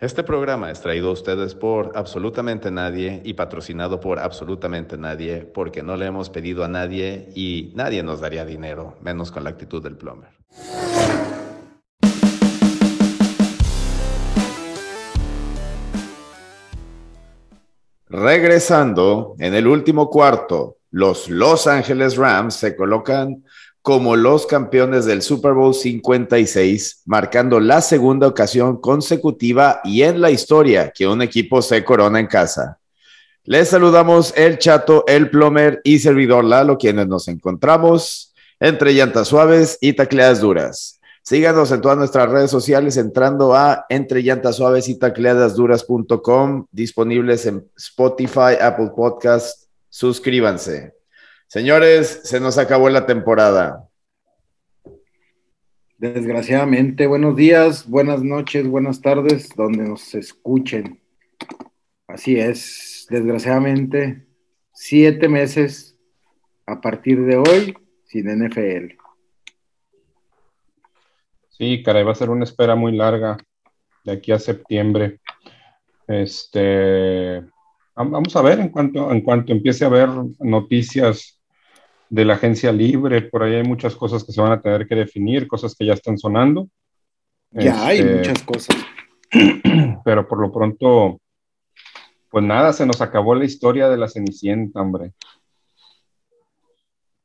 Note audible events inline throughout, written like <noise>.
Este programa es traído a ustedes por absolutamente nadie y patrocinado por absolutamente nadie porque no le hemos pedido a nadie y nadie nos daría dinero, menos con la actitud del plumber. Regresando, en el último cuarto, los Los Angeles Rams se colocan como los campeones del Super Bowl 56, marcando la segunda ocasión consecutiva y en la historia que un equipo se corona en casa. Les saludamos el Chato, el Plomer y servidor Lalo, quienes nos encontramos entre llantas suaves y tacleadas duras. Síganos en todas nuestras redes sociales entrando a entre llantas suaves y tacleadas duras.com, disponibles en Spotify, Apple Podcast. Suscríbanse. Señores, se nos acabó la temporada. Desgraciadamente, buenos días, buenas noches, buenas tardes, donde nos escuchen. Así es, desgraciadamente, siete meses a partir de hoy sin NFL. Sí, caray, va a ser una espera muy larga de aquí a septiembre. Este, vamos a ver en cuanto, en cuanto empiece a haber noticias de la agencia libre, por ahí hay muchas cosas que se van a tener que definir, cosas que ya están sonando. Ya hay este, muchas cosas. <clears throat> Pero por lo pronto, pues nada, se nos acabó la historia de la Cenicienta, hombre.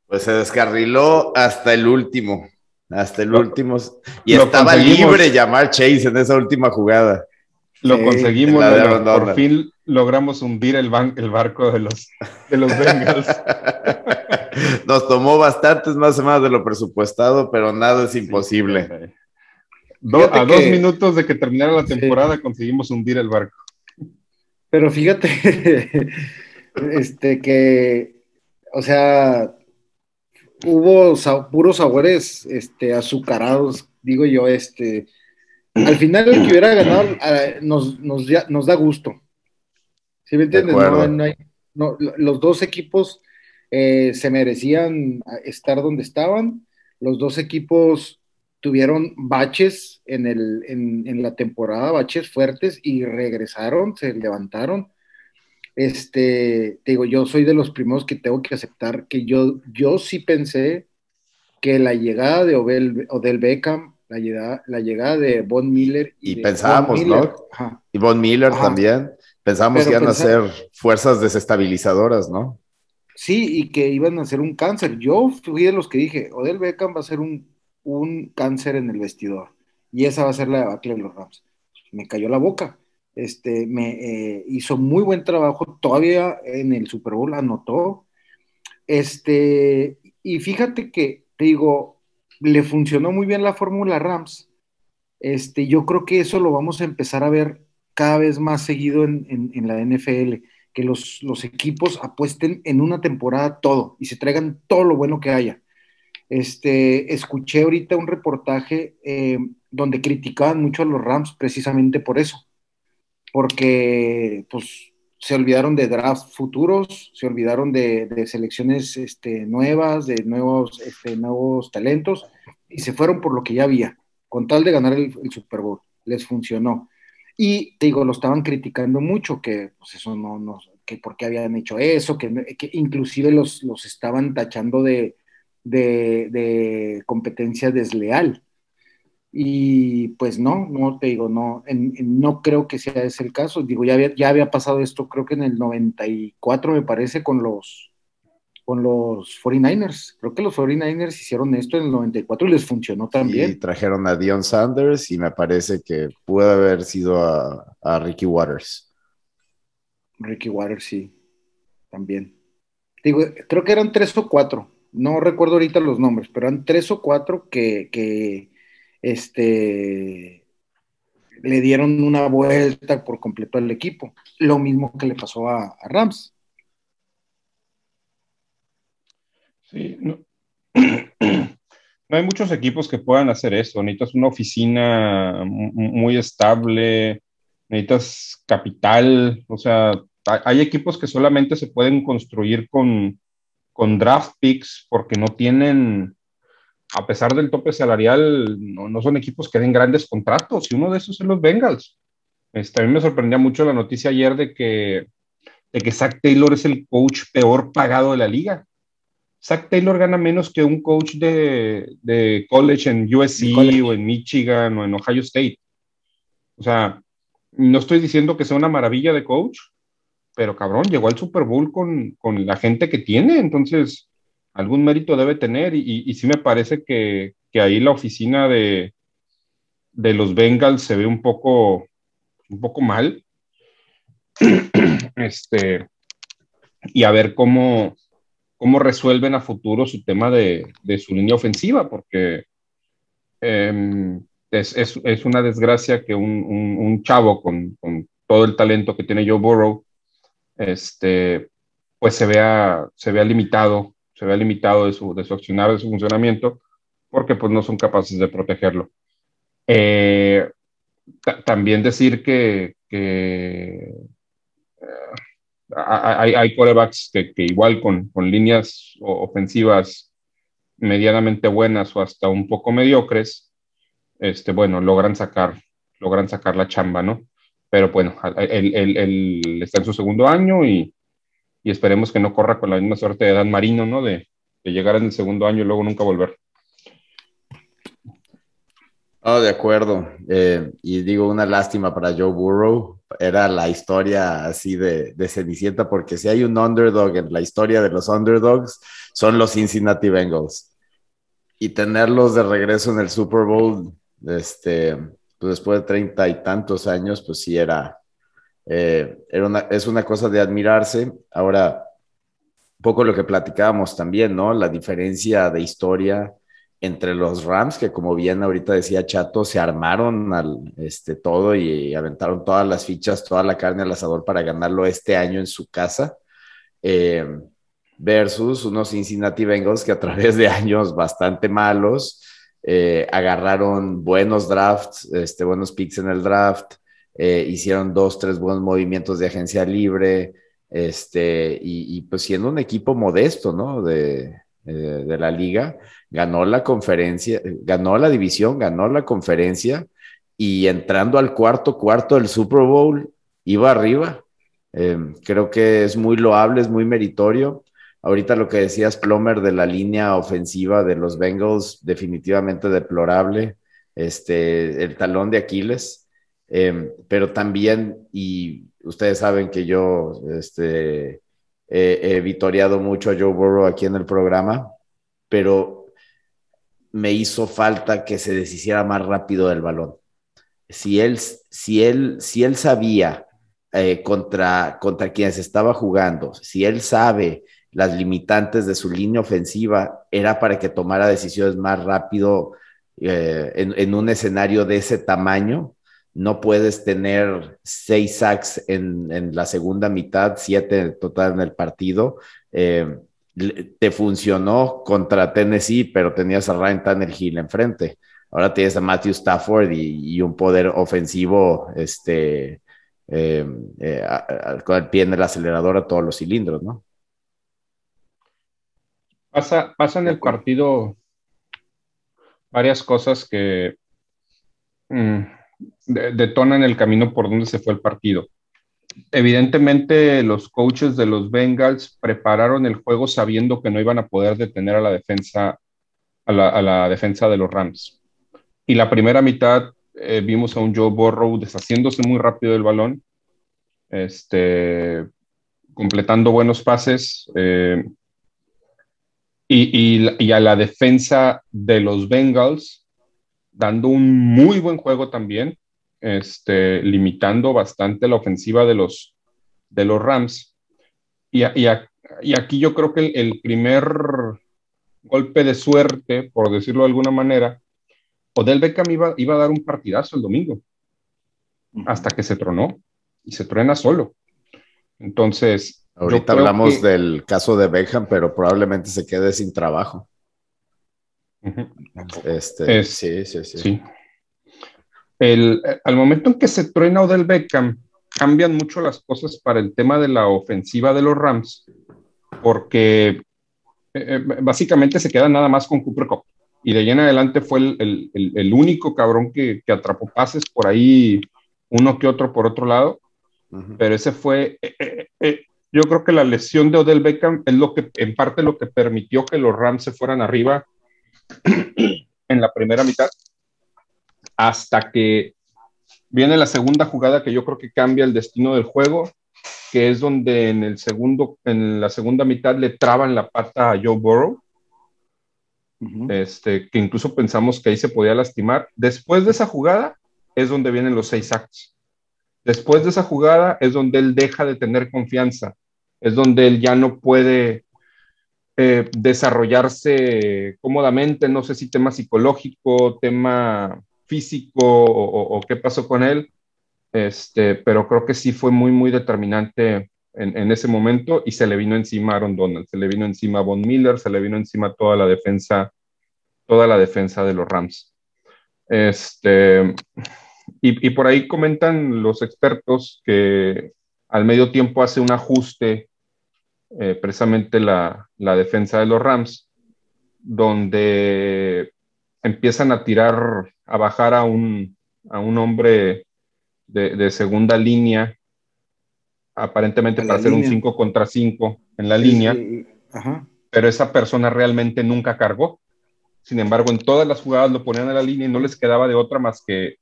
Pues se descarriló hasta el último, hasta el último. Y estaba libre llamar Chase en esa última jugada. Lo conseguimos, por fin logramos hundir el, el barco de los, de los Bengals. <laughs> Nos tomó bastantes más semanas de lo presupuestado, pero nada es imposible. a dos minutos de que terminara la temporada conseguimos hundir el barco. Pero fíjate, <laughs> este que, o sea, hubo puros sabores este, azucarados, digo yo, este, al final el que hubiera ganado nos, nos, da gusto. ¿Sí me entiendes? los dos equipos eh, se merecían estar donde estaban. Los dos equipos tuvieron baches en, el, en, la temporada, baches fuertes y regresaron, se levantaron. Este, te digo, yo soy de los primeros que tengo que aceptar que yo, yo sí pensé que la llegada de Odell Beckham la llegada, la llegada de Von Miller. Y, pensábamos, ¿no? Y Von Miller también. Pensábamos que iban a ser fuerzas desestabilizadoras, ¿no? Sí, y que iban a ser un cáncer. Yo fui de los que dije, Odell Beckham va a ser un, cáncer en el vestidor. Y esa va a ser la debacle de los Rams. Me cayó la boca. Este, me eh, hizo muy buen trabajo. Todavía en el Super Bowl anotó. Este, y fíjate que, te digo, le funcionó muy bien la fórmula Rams. Este, yo creo que eso lo vamos a empezar a ver cada vez más seguido en, la NFL, que los, equipos apuesten en una temporada todo y se traigan todo lo bueno que haya. Este, escuché ahorita un reportaje eh, donde criticaban mucho a los Rams precisamente por eso, porque pues se olvidaron de drafts futuros, se olvidaron de, selecciones este, nuevas, de nuevos, este, nuevos talentos, y se fueron por lo que ya había, con tal de ganar el, Super Bowl. Les funcionó. Y digo, lo estaban criticando mucho, que pues eso no, no que por qué habían hecho eso, que, que inclusive los, los estaban tachando de, de, competencia desleal. Y pues no, no te digo, no, no creo que sea ese el caso. Digo, ya había, ya había pasado esto, creo que en el 94 me parece, con los, con los 49ers. Creo que los 49ers hicieron esto en el 94 y les funcionó también. Y trajeron a Dion Sanders y me parece que puede haber sido a, Ricky Waters. Ricky Waters, sí, también. Digo, creo que eran tres o cuatro. No recuerdo ahorita los nombres, pero eran tres o cuatro que, que este, le dieron una vuelta por completo al equipo. Lo mismo que le pasó a, Rams. Sí, no. <clears throat> no. hay muchos equipos que puedan hacer eso. Necesitas una oficina muy estable, necesitas capital. O sea, hay equipos que solamente se pueden construir con, con draft picks porque no tienen a pesar del tope salarial, no, son equipos que den grandes contratos, y uno de esos es los Bengals. Este, a mí me sorprendía mucho la noticia ayer de que, de que Zach Taylor es el coach peor pagado de la liga. Zach Taylor gana menos que un coach de, de college en USC o en Michigan o en Ohio State. O sea, no estoy diciendo que sea una maravilla de coach, pero cabrón, llegó al Super Bowl con, con la gente que tiene, entonces algún mérito debe tener y, y, sí me parece que, que, ahí la oficina de, de los Bengals se ve un poco, un poco mal. <clears throat> este, y a ver cómo, cómo resuelven a futuro su tema de, de su línea ofensiva, porque eh, es, es, es, una desgracia que un, un, un chavo con, con, todo el talento que tiene Joe Burrow, este, pues se vea, se vea limitado, se vea limitado de su, de su accionar, de su funcionamiento, porque pues no son capaces de protegerlo. Eh, también decir que, que hay, hay corebacks que, que igual con, líneas ofensivas medianamente buenas o hasta un poco mediocres, este, bueno, logran sacar, logran sacar la chamba, ¿no? Pero bueno, él, él, él está en su segundo año y, esperemos que no corra con la misma suerte de Dan Marino, ¿no? De, llegar en el segundo año y luego nunca volver. Oh, de acuerdo. Eh, y digo, una lástima para Joe Burrow. Era la historia así de, de, Cenicienta, porque si hay un underdog en la historia de los underdogs, son los Cincinnati Bengals. Y tenerlos de regreso en el Super Bowl, este, pues después de treinta y tantos años, pues sí era, eh, era una, es una cosa de admirarse. Ahora, un poco lo que platicábamos también, ¿no? La diferencia de historia entre los Rams, que como bien ahorita decía Chato, se armaron al, este, todo y aventaron todas las fichas, toda la carne al asador para ganarlo este año en su casa, eh, versus unos Cincinnati Bengals que a través de años bastante malos eh, agarraron buenos drafts, este, buenos picks en el draft, eh, hicieron dos, tres buenos movimientos de agencia libre, este, y, y pues siendo un equipo modesto, ¿no? De, de la liga, ganó la conferencia, ganó la división, ganó la conferencia y entrando al cuarto cuarto del Super Bowl iba arriba. Eh, creo que es muy loable, es muy meritorio. Ahorita lo que decías, Plomer, de la línea ofensiva de los Bengals, definitivamente deplorable. Este, el talón de Aquiles. Eh, pero también, y ustedes saben que yo este, he vitoreado mucho a Joe Burrow aquí en el programa, pero me hizo falta que se deshiciera más rápido del balón. Si él, si él, si él sabía eh, contra, contra quienes estaba jugando, si él sabe las limitantes de su línea ofensiva, era para que tomara decisiones más rápido eh, en, un escenario de ese tamaño no puedes tener seis sacks en, en, la segunda mitad, siete total en el partido. Eh, te funcionó contra Tennessee, pero tenías a Ryan Tannehill enfrente. Ahora tienes a Matthew Stafford y, y un poder ofensivo este, eh, eh, a, a, con el pie en el acelerador a todos los cilindros, ¿no? Pasa, pasa en el partido varias cosas que... Mm, detonan el camino por donde se fue el partido. Evidentemente, los coaches de los Bengals prepararon el juego sabiendo que no iban a poder detener a la defensa, a la, defensa de los Rams. Y la primera mitad eh, vimos a un Joe Burrow deshaciéndose muy rápido del balón, este, completando buenos pases. Eh, y, a la defensa de los Bengals dando un muy buen juego también, este, limitando bastante la ofensiva de los, de los Rams. Y, y, y aquí yo creo que el, el, primer golpe de suerte, por decirlo de alguna manera, Odell Beckham iba, iba a dar un partidazo el domingo, hasta que se tronó, y se truena solo. Entonces... Ahorita hablamos que... del caso de Beckham, pero probablemente se quede sin trabajo. Este, es, sí, sí, sí. sí. El, al momento en que se truena Odell Beckham, cambian mucho las cosas para el tema de la ofensiva de los Rams, porque eh, básicamente se queda nada más con Cooper Cup. Y de ahí en adelante fue el, el, el único cabrón que, que, atrapó pases por ahí, uno que otro por otro lado, pero ese fue, eh, eh, yo creo que la lesión de Odell Beckham es lo que, en parte, lo que permitió que los Rams se fueran arriba en la primera mitad, hasta que viene la segunda jugada que yo creo que cambia el destino del juego, que es donde en el segundo, en la segunda mitad le traban la pata a Joe Burrow. Este, que incluso pensamos que ahí se podía lastimar. Después de esa jugada es donde vienen los seis actos. Después de esa jugada es donde él deja de tener confianza, es donde él ya no puede eh, desarrollarse cómodamente, no sé si tema psicológico, tema físico o, qué pasó con él, este, pero creo que sí fue muy, muy determinante en, ese momento y se le vino encima a Aaron Donald, se le vino encima a Von Miller, se le vino encima toda la defensa, toda la defensa de los Rams. Este, y, por ahí comentan los expertos que al medio tiempo hace un ajuste eh, precisamente la, la, defensa de los Rams, donde empiezan a tirar, a bajar a un, a un hombre de, segunda línea, aparentemente para hacer un 5 contra 5 en la línea, pero esa persona realmente nunca cargó. Sin embargo, en todas las jugadas lo ponían en la línea y no les quedaba de otra más que,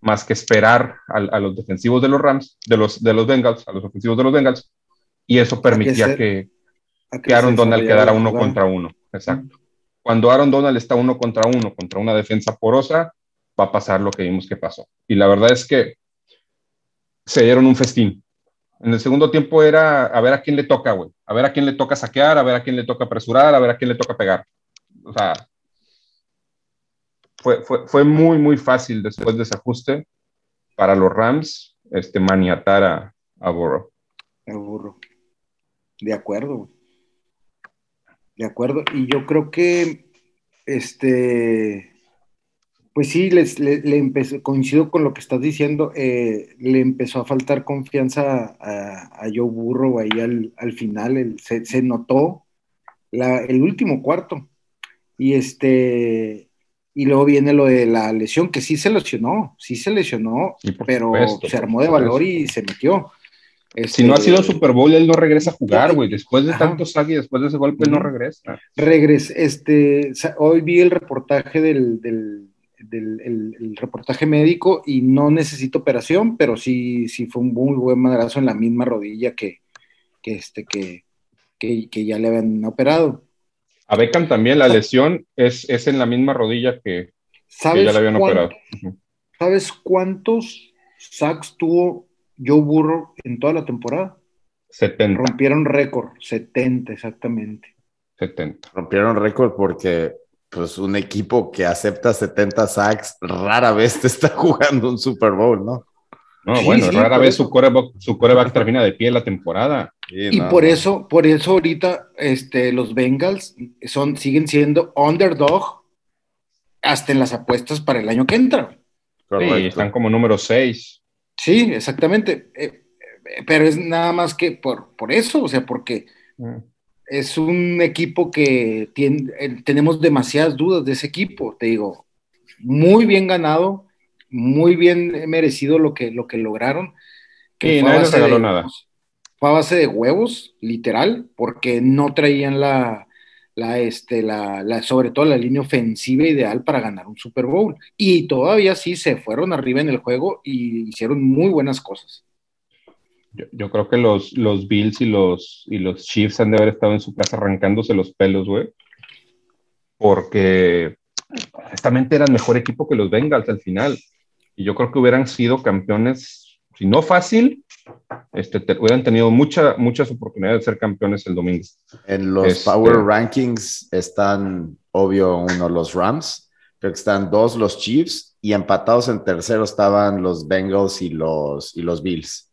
más que esperar a, los defensivos de los Rams, de los, de los Bengals, a los ofensivos de los Bengals, y eso permitía que, que, Aaron Donald quedara uno contra uno. Exacto. Cuando Aaron Donald está uno contra uno, contra una defensa porosa, va a pasar lo que vimos que pasó. Y la verdad es que se dieron un festín. En el segundo tiempo era a ver a quién le toca, güey. A ver a quién le toca saquear, a ver a quién le toca apresurar, a ver a quién le toca pegar. O sea, fue, fue, fue muy, muy fácil después de ese ajuste para los Rams este, maniatar a, a Burrow. A Burrow. De acuerdo. De acuerdo. Y yo creo que, este, pues sí, les, le, empezó, coincido con lo que estás diciendo, eh, le empezó a faltar confianza a, Joe Burro ahí al, final, se, notó el último cuarto. Y este, y luego viene lo de la lesión, que sí se lesionó, sí se lesionó, pero se armó de valor y se metió si no ha sido este, Super Bowl, él no regresa a jugar, güey. Después de tantos tanto y después de ese golpe, no regresa. Regresa. Este, hoy vi el reportaje del, reportaje médico y no necesita operación, pero sí, sí fue un muy buen madrazo en la misma rodilla que, este, que, que, ya le habían operado. A Beckham también la lesión es, es en la misma rodilla que, ya le habían operado. ¿Sabes cuántos sacks tuvo Joe Burrow en toda la temporada. 70. Rompieron récord, 70 exactamente. 70. Rompieron récord porque pues un equipo que acepta 70 sacks rara vez te está <laughs> jugando un Super Bowl, ¿no? No, bueno, rara vez su coreback, su termina de pie la temporada. y por eso, por eso ahorita este, los Bengals son, siguen siendo underdog hasta en las apuestas para el año que entra. Sí, están como número 6. Sí, exactamente. Eh, eh, pero es nada más que por, por eso, o sea, porque mm. es un equipo que tiene, eh, tenemos demasiadas dudas de ese equipo, te digo, muy bien ganado, muy bien merecido lo que, lo que lograron. Que nadie regaló nada. Fue a base de huevos, literal, porque no traían la, la, este, la, la, sobre todo la línea ofensiva ideal para ganar un Super Bowl. Y todavía sí se fueron arriba en el juego y hicieron muy buenas cosas. Yo, creo que los, los Bills y los, y los Chiefs han de haber estado en su casa arrancándose los pelos, güey. Porque honestamente eran mejor equipo que los Bengals al final. Y yo creo que hubieran sido campeones, si no fácil, este, hubieran tenido mucha, muchas oportunidades de ser campeones el domingo. En los este, Power Rankings están, obvio, uno los Rams, creo que están dos los Chiefs y empatados en tercero estaban los Bengals y los, y los Bills.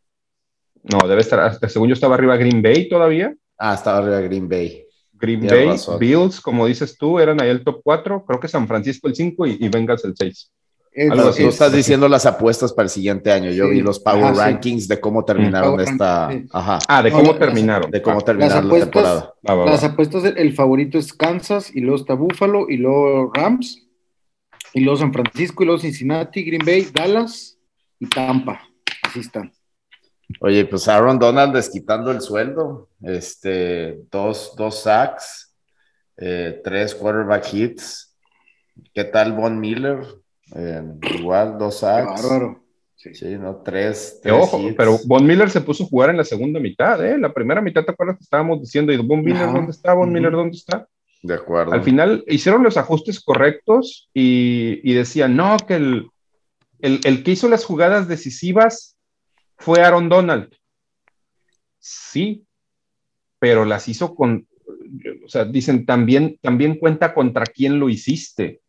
No, debe estar, según yo estaba arriba Green Bay todavía. Ah, estaba arriba Green Bay. Green Bay, Bills, como dices tú, eran ahí el top 4, creo que San Francisco el 5 y, y Bengals el 6. Algo Tú estás diciendo las apuestas para el siguiente año. Yo vi los Power Rankings de cómo terminaron esta. Ajá. Ah, de cómo terminaron. De cómo terminaron la temporada. las apuestas, el favorito es Kansas, y luego está Buffalo, y luego Rams, y luego San Francisco, y luego Cincinnati, Green Bay, Dallas y Tampa. así están. Oye, pues Aaron Donald desquitando el sueldo, este, dos, dos sacks, eh, tres quarterback hits. ¿Qué tal Von Miller? Eh, igual, dos sacks. bárbaro. Sí. ¿no? Tres. ojo, pero Von Miller se puso a jugar en la segunda mitad, ¿eh? La primera mitad, ¿te acuerdas que estábamos diciendo, ¿y Von Miller dónde está? ¿Von Miller dónde está? De acuerdo. Al final hicieron los ajustes correctos y, y decían, no, que el, el, el, que hizo las jugadas decisivas fue Aaron Donald. Sí, pero las hizo con, o sea, dicen, también, también cuenta contra quién lo hiciste.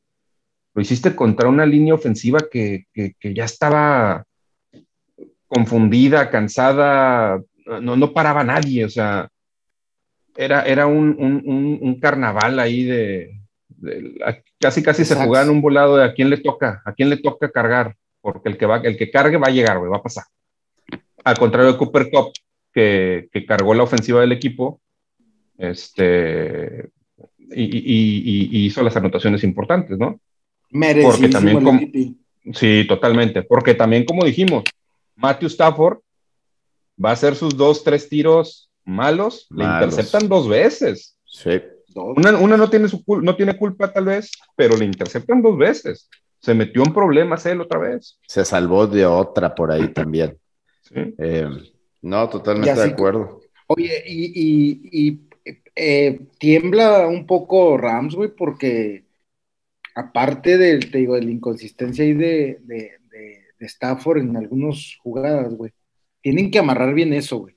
Lo hiciste contra una línea ofensiva que, que, que ya estaba confundida, cansada, no, no paraba nadie, o sea, era, era un, un, un carnaval ahí de, de, casi casi se jugaban un volado de a quién le toca, a quién le toca cargar, porque el que va, el que cargue va a llegar, güey, va a pasar. Al contrario de Cooper Cup, que, que cargó la ofensiva del equipo, este, y, y, y, hizo las anotaciones importantes, ¿no? Porque también como, sí, totalmente, porque también como dijimos, Matthew Stafford va a hacer sus dos, tres tiros malos, malos. le interceptan dos veces. Sí. Una, una, no, tiene su, no tiene culpa tal vez, pero le interceptan dos veces. Se metió en problemas él otra vez. Se salvó de otra por ahí también. <clears throat> Sí. Eh, no, totalmente de acuerdo. Oye, y, y, y eh, tiembla un poco Rams, güey, porque aparte de, te digo, de la inconsistencia ahí de, de, de, de Stafford en algunas jugadas, güey, tienen que amarrar bien eso, güey,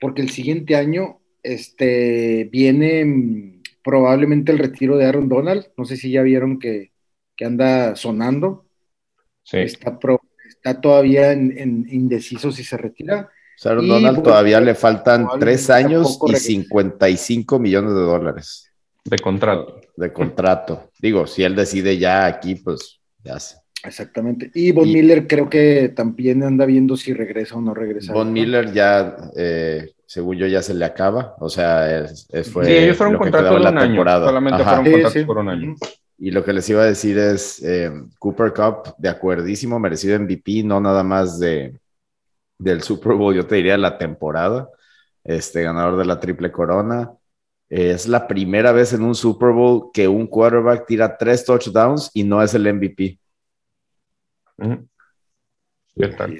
porque el siguiente año este, viene probablemente el retiro de Aaron Donald, no sé si ya vieron que, que anda sonando, sí. está, pro, está todavía en, en indeciso si se retira. Aaron Donald y, todavía le faltan tres años y 55 millones de dólares. De contrato. De contrato. Digo, si él decide ya aquí, pues ya sé. Exactamente. Y Von y, Miller creo que también anda viendo si regresa o no regresa. Von Miller ya, eh, según yo, ya se le acaba. O sea, es, es fue. Sí, ellos fueron un contrato de un año. Solamente Ajá. fueron sí, contratos sí. por un año. Y lo que les iba a decir es, eh, Cooper Cup, de acuerdísimo, merecido MVP, no nada más de, del Super Bowl, yo te diría la temporada, este ganador de la triple corona. Es la primera vez en un Super Bowl que un quarterback tira tres touchdowns y no es el MVP. ¿Qué tal?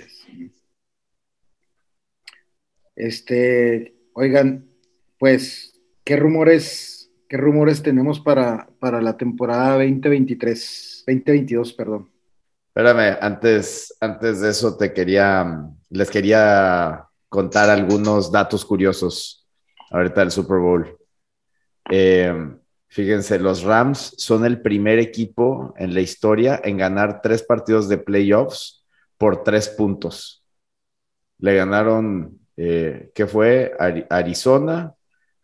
Este, oigan, pues, ¿qué rumores, qué rumores tenemos para, para la temporada 2023, 2022, perdón? Espérame, antes, antes de eso te quería, les quería contar algunos datos curiosos ahorita del Super Bowl. Eh, fíjense, los Rams son el primer equipo en la historia en ganar tres partidos de playoffs por tres puntos. Le ganaron, eh, ¿qué fue? Arizona,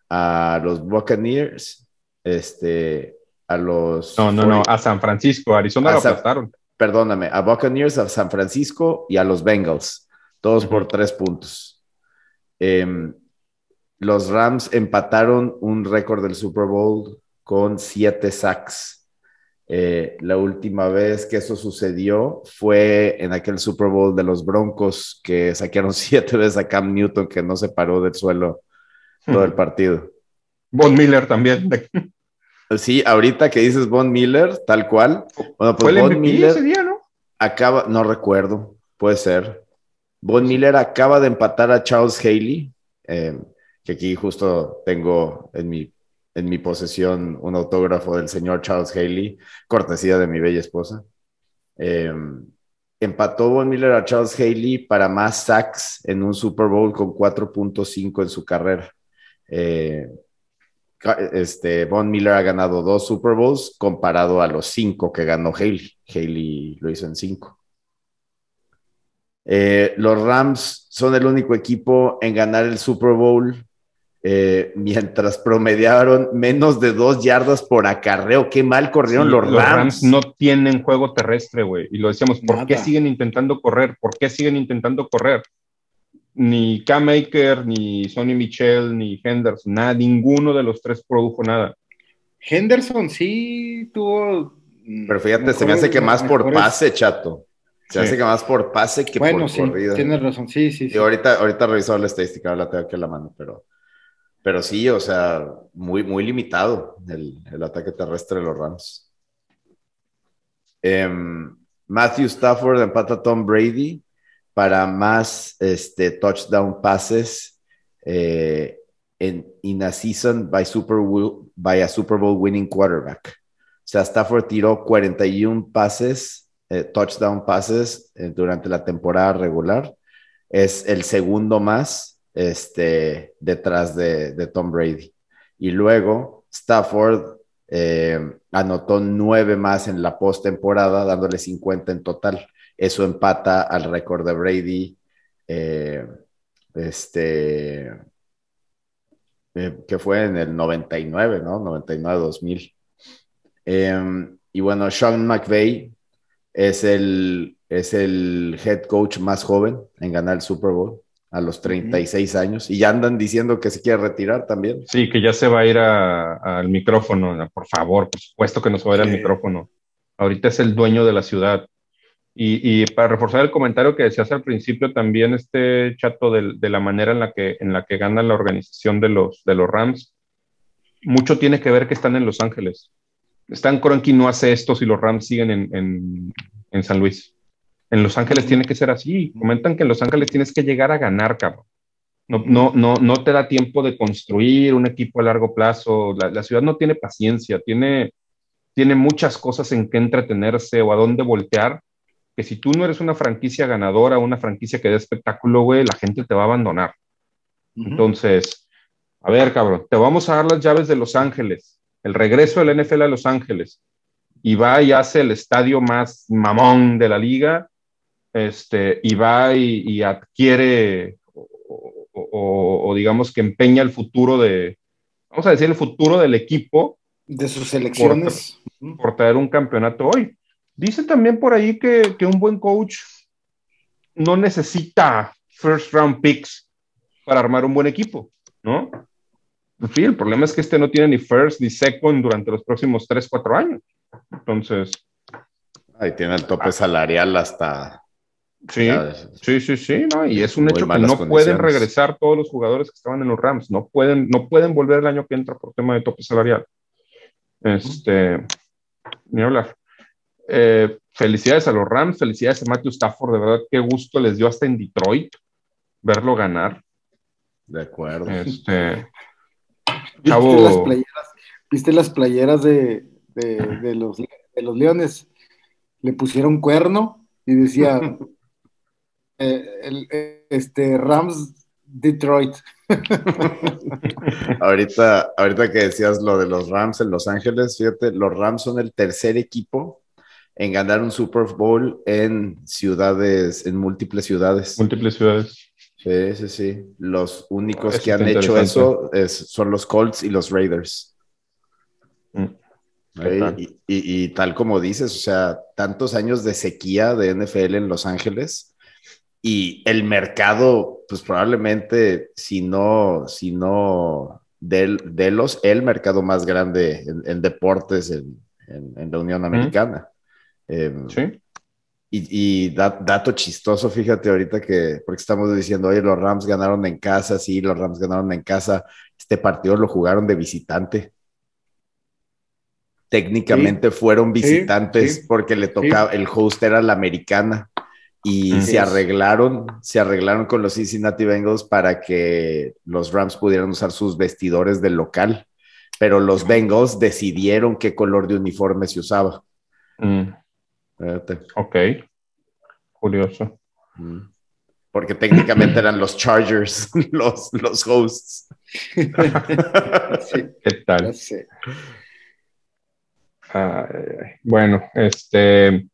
a los Buccaneers, este, a los... No, no, no, a San Francisco, Arizona lo aplastaron. Perdóname, a Buccaneers, a San Francisco y a los Bengals, todos uh -huh. por tres puntos. Eh, los Rams empataron un récord del Super Bowl con siete sacks. Eh, la última vez que eso sucedió fue en aquel Super Bowl de los Broncos que saquearon <laughs> siete veces a Cam Newton que no se paró del suelo todo el partido. Von Miller también. Sí, ahorita que dices Von Miller, tal cual. Bueno, pues ¿Fue el Von Miller ese día, no? Acaba, no recuerdo, puede ser. Von Miller acaba de empatar a Charles Haley. Eh, que aquí justo tengo en mi, en mi posesión un autógrafo del señor Charles Haley, cortesía de mi bella esposa. Eh, empató Von Miller a Charles Haley para más sacks en un Super Bowl con 4.5 en su carrera. Eh, este, Von Miller ha ganado dos Super Bowls comparado a los cinco que ganó Haley. Haley lo hizo en cinco. Eh, los Rams son el único equipo en ganar el Super Bowl eh, mientras promediaron menos de dos yardas por acarreo. Qué mal corrieron sí, los, Rams. los Rams. no tienen juego terrestre, güey. Y lo decíamos, ¿por Nada. qué siguen intentando correr? ¿Por qué siguen intentando correr? Ni Cam Maker, ni Sonny Michel, ni Henderson, nada, ninguno de los tres produjo nada. Henderson sí tuvo. Pero fíjate, se me hace que más por pase, chato. Se hace que más por pase que bueno, por sí, corrida. Tienes razón, sí, sí. Y sí. ahorita, ahorita revisado la estadística, ahora la tengo aquí en la mano, pero, pero sí, o sea, muy, muy limitado el, ataque terrestre de los Rams. Em, Matthew Stafford empata a Tom Brady para más este, touchdown passes eh, en in a season by, Super by a Super Bowl winning quarterback. O sea, Stafford tiró 41 pases, eh, touchdown passes eh, durante la temporada regular. Es el segundo más este, detrás de, de Tom Brady. Y luego Stafford eh, anotó nueve más en la postemporada, dándole 50 en total. Eso empata al récord de Brady, eh, este, eh, que fue en el 99, ¿no? 99-2000. Eh, y bueno, Sean McVay es el, es el head coach más joven en ganar el Super Bowl a los 36 uh -huh. años y ya andan diciendo que se quiere retirar también. Sí, que ya se va a ir al micrófono, por favor, por supuesto que no se va a ir sí. al micrófono. Ahorita es el dueño de la ciudad. Y, y, para reforzar el comentario que decías al principio, también este chato de, de, la manera en la que, en la que gana la organización de los, de los Rams, mucho tiene que ver que están en Los Ángeles. Stan Kroenke no hace esto si los Rams siguen en, en, en San Luis. En Los Ángeles tiene que ser así. Comentan que en Los Ángeles tienes que llegar a ganar, cabrón. No, no, no, no te da tiempo de construir un equipo a largo plazo. La, la, ciudad no tiene paciencia, tiene, tiene muchas cosas en que entretenerse o a dónde voltear. Que si tú no eres una franquicia ganadora, una franquicia que dé espectáculo, güey, la gente te va a abandonar. Uh -huh. Entonces, a ver, cabrón, te vamos a dar las llaves de Los Ángeles, el regreso del NFL a Los Ángeles, y va y hace el estadio más mamón de la liga, este, y va y, y adquiere o, o, o, digamos que empeña el futuro de, vamos a decir, el futuro del equipo. De sus selecciones. Por, por traer un campeonato hoy. Dice también por ahí que, que, un buen coach no necesita first round picks para armar un buen equipo, ¿no? Sí, el problema es que este no tiene ni first ni second durante los próximos 3, 4 años. Entonces. Ahí tiene el tope salarial hasta Sí, ya, sí, sí, sí, ¿no? Y es un hecho que no pueden regresar todos los jugadores que estaban en los Rams, no pueden, no pueden volver el año que entra por tema de tope salarial. Este, ni hablar. Eh, felicidades a los Rams, felicidades a Matthew Stafford, de verdad, qué gusto les dio hasta en Detroit verlo ganar. De acuerdo. Este, <laughs> ¿Viste, cabo... las playeras, ¿Viste las playeras de, de, de, los, de los Leones? Le pusieron cuerno y decía eh, <laughs> el, este Rams Detroit. <laughs> ahorita, ahorita que decías lo de los Rams en Los Ángeles, fíjate, los Rams son el tercer equipo en ganar un Super Bowl en ciudades, en múltiples ciudades. Múltiples ciudades. Sí, sí, sí. Los únicos eso que han hecho eso es, son los Colts y los Raiders. Mm. Y, y, y, tal como dices, o sea, tantos años de sequía de NFL en Los Ángeles y el mercado, pues probablemente, si no, si no de, de los, el mercado más grande en, en deportes en, en, en, la Unión Americana. Mm. Eh, sí. Y, y da, dato chistoso, fíjate ahorita que, porque estamos diciendo, oye, los Rams ganaron en casa, sí, los Rams ganaron en casa, este partido lo jugaron de visitante técnicamente sí, fueron visitantes sí, porque le tocaba, el host era la americana y se arreglaron, se arreglaron con los Cincinnati Bengals para que los Rams pudieran usar sus vestidores del local, pero los Bengals decidieron qué color de uniforme se usaba. Mm. Ok, curioso. Mm. Porque técnicamente <clears throat> eran los Chargers, <laughs> los, los hosts. <laughs> ¿Qué tal? Uh, bueno, este.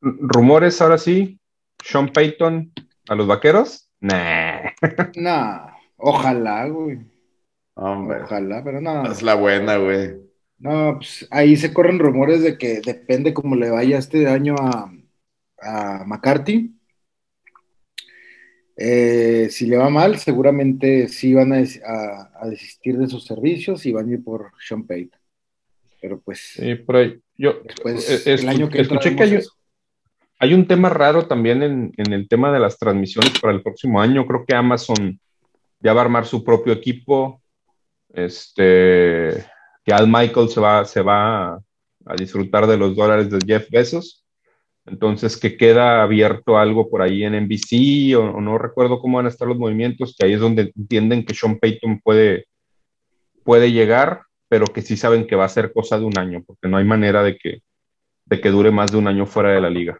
Rumores ahora sí. Sean Payton a los vaqueros. Nah. Nah, ojalá, güey. Hombre. Ojalá, pero no. Es la buena, güey. No, pues ahí se corren rumores de que depende cómo le vaya este año a, a McCarthy. Eh, si le va mal, seguramente sí van a, a, a, desistir de sus servicios y van a ir por Sean Payton pero pues sí, por ahí yo después, el año que escuché que hay, Hay un tema raro también en, el tema de las transmisiones para el próximo año. Creo que Amazon ya va a armar su propio equipo. Este, que Al Michael se va, se va a disfrutar de los dólares de Jeff Bezos. Entonces, que queda abierto algo por ahí en NBC o, no recuerdo cómo van a estar los movimientos, que ahí es donde entienden que Sean Payton puede, puede llegar, pero que sí saben que va a ser cosa de un año, porque no hay manera de que, de que dure más de un año fuera de la liga.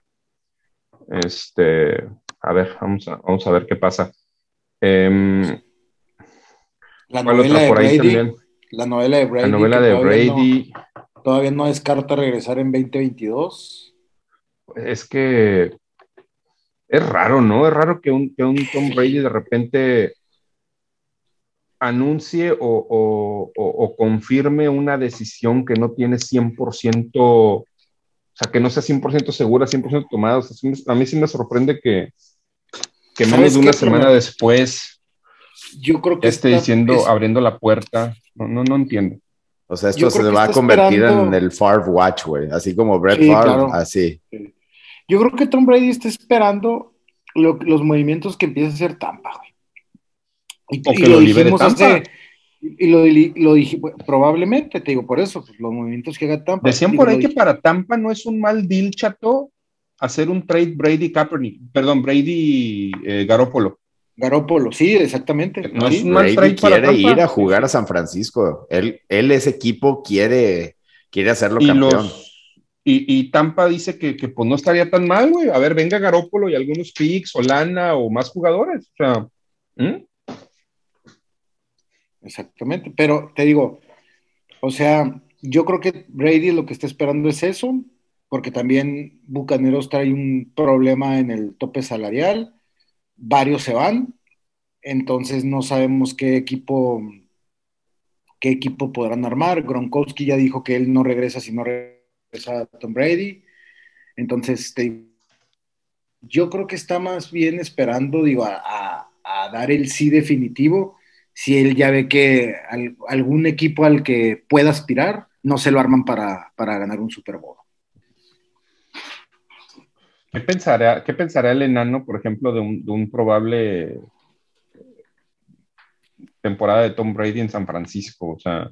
Este, a ver, vamos a, vamos a ver qué pasa. Em, la novela de Brady, La novela de Brady. La novela de Brady. todavía no descarta regresar en 2022 es que es raro, ¿no? Es raro que un, un Tom Brady de repente anuncie o, confirme una decisión que no tiene 100%, o sea, que no sea 100% segura, 100% tomada. a mí sí me sorprende que, que menos de una semana después yo creo que esté diciendo, abriendo la puerta. No, no, no entiendo. O sea, esto se va a convertir en el Favre Watch, güey. Así como Brett Favre, así. Yo creo que Tom Brady está esperando los movimientos que empieza a hacer Tampa, güey. Y, o que lo, libere Tampa. Y lo, dije, probablemente, te digo por eso, pues, los movimientos que haga Tampa. Decían por ahí que para Tampa no es un mal deal, chato, hacer un trade Brady Kaepernick, perdón, Brady eh, Garópolo. Garópolo, sí, exactamente. No es un mal Brady quiere ir a jugar a San Francisco. Él, él ese equipo quiere, quiere hacerlo campeón. Y, Tampa dice que, pues no estaría tan mal, güey. A ver, venga Garópolo y algunos picks, Solana o más jugadores. O sea, Exactamente, pero te digo, o sea, yo creo que Brady lo que está esperando es eso, porque también Bucaneros trae un problema en el tope salarial, varios se van, entonces no sabemos qué equipo qué equipo podrán armar. Gronkowski ya dijo que él no regresa si no regresa Tom Brady. Entonces, yo creo que está más bien esperando, digo, a, dar el sí definitivo. Si él ya ve que algún equipo al que pueda aspirar, no se lo arman para, ganar un Super Bowl. ¿Qué pensará, ¿Qué pensará el enano, por ejemplo, de un, de un probable temporada de Tom Brady en San Francisco? O sea,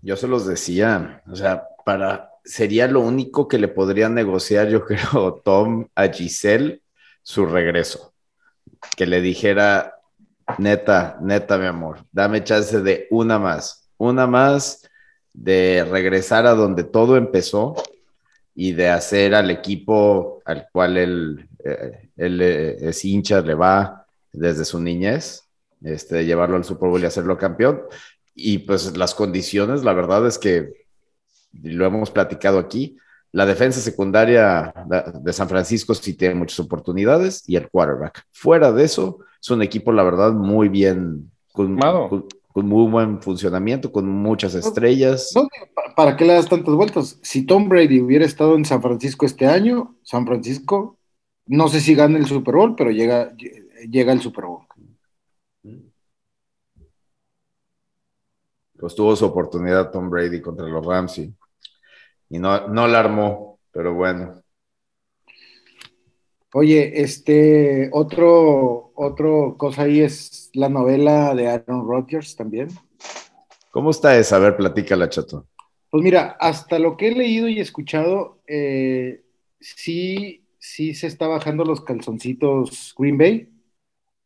yo se los decía, o sea, para sería lo único que le podría negociar, yo <laughs> creo, Tom a Giselle su regreso. Que le dijera, neta, neta, mi amor, dame chance de una más, una más de regresar a donde todo empezó y de hacer al equipo al cual él, eh, eh, es hincha, le va desde su niñez, este, llevarlo al Super Bowl y hacerlo campeón. Y pues las condiciones, la verdad es que lo hemos platicado aquí, la defensa secundaria de San Francisco sí tiene muchas oportunidades y el quarterback. Fuera de eso, es un equipo, la verdad, muy bien, con, muy buen funcionamiento, con muchas estrellas. ¿Para qué le das tantas vueltas? Si Tom Brady hubiera estado en San Francisco este año, San Francisco, no sé si gana el Super Bowl, pero llega, llega el Super Bowl. Pues tuvo su oportunidad Tom Brady contra los Rams y y no, no la armó, pero bueno. Oye, este, otro, otro cosa ahí es la novela de Aaron Rodgers también. ¿Cómo está esa? A ver, platícala, Chato. Pues mira, hasta lo que he leído y escuchado, eh, sí, sí se está bajando los calzoncitos Green Bay